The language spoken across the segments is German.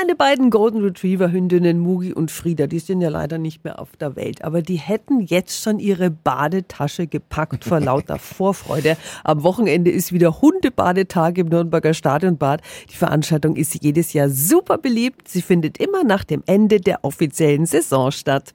Meine beiden Golden Retriever Hündinnen Mugi und Frieda, die sind ja leider nicht mehr auf der Welt, aber die hätten jetzt schon ihre Badetasche gepackt vor lauter Vorfreude. Am Wochenende ist wieder Hundebadetag im Nürnberger Stadionbad. Die Veranstaltung ist jedes Jahr super beliebt. Sie findet immer nach dem Ende der offiziellen Saison statt.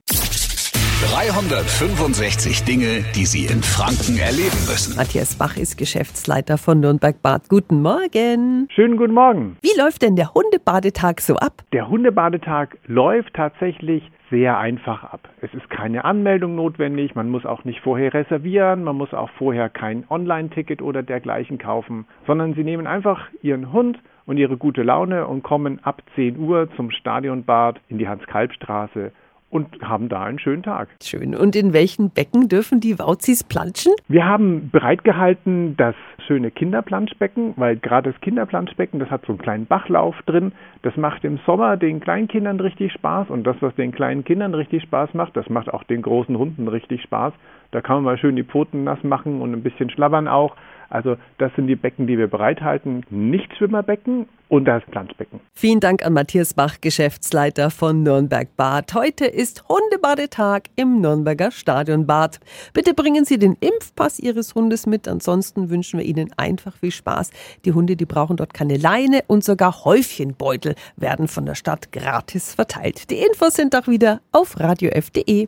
365 Dinge, die Sie in Franken erleben müssen. Matthias Bach ist Geschäftsleiter von Nürnberg Bad. Guten Morgen. Schönen guten Morgen. Wie läuft denn der Hundebadetag so ab? Der Hundebadetag läuft tatsächlich sehr einfach ab. Es ist keine Anmeldung notwendig, man muss auch nicht vorher reservieren, man muss auch vorher kein Online-Ticket oder dergleichen kaufen, sondern Sie nehmen einfach Ihren Hund und Ihre gute Laune und kommen ab 10 Uhr zum Stadionbad in die Hans-Kalb-Straße und haben da einen schönen Tag. Schön. Und in welchen Becken dürfen die Wauzis planschen? Wir haben bereitgehalten das schöne Kinderplanschbecken, weil gerade das Kinderplanschbecken, das hat so einen kleinen Bachlauf drin. Das macht im Sommer den kleinen Kindern richtig Spaß und das, was den kleinen Kindern richtig Spaß macht, das macht auch den großen Hunden richtig Spaß. Da kann man mal schön die Pfoten nass machen und ein bisschen schlabbern auch. Also das sind die Becken, die wir bereithalten. Nichtschwimmerbecken und das Planschbecken. Vielen Dank an Matthias Bach, Geschäftsleiter von Nürnberg Bad. Heute ist Hundebadetag im Nürnberger Stadionbad. Bitte bringen Sie den Impfpass Ihres Hundes mit. Ansonsten wünschen wir Ihnen einfach viel Spaß. Die Hunde, die brauchen dort keine Leine und sogar Häufchenbeutel werden von der Stadt gratis verteilt. Die Infos sind auch wieder auf radiof.de.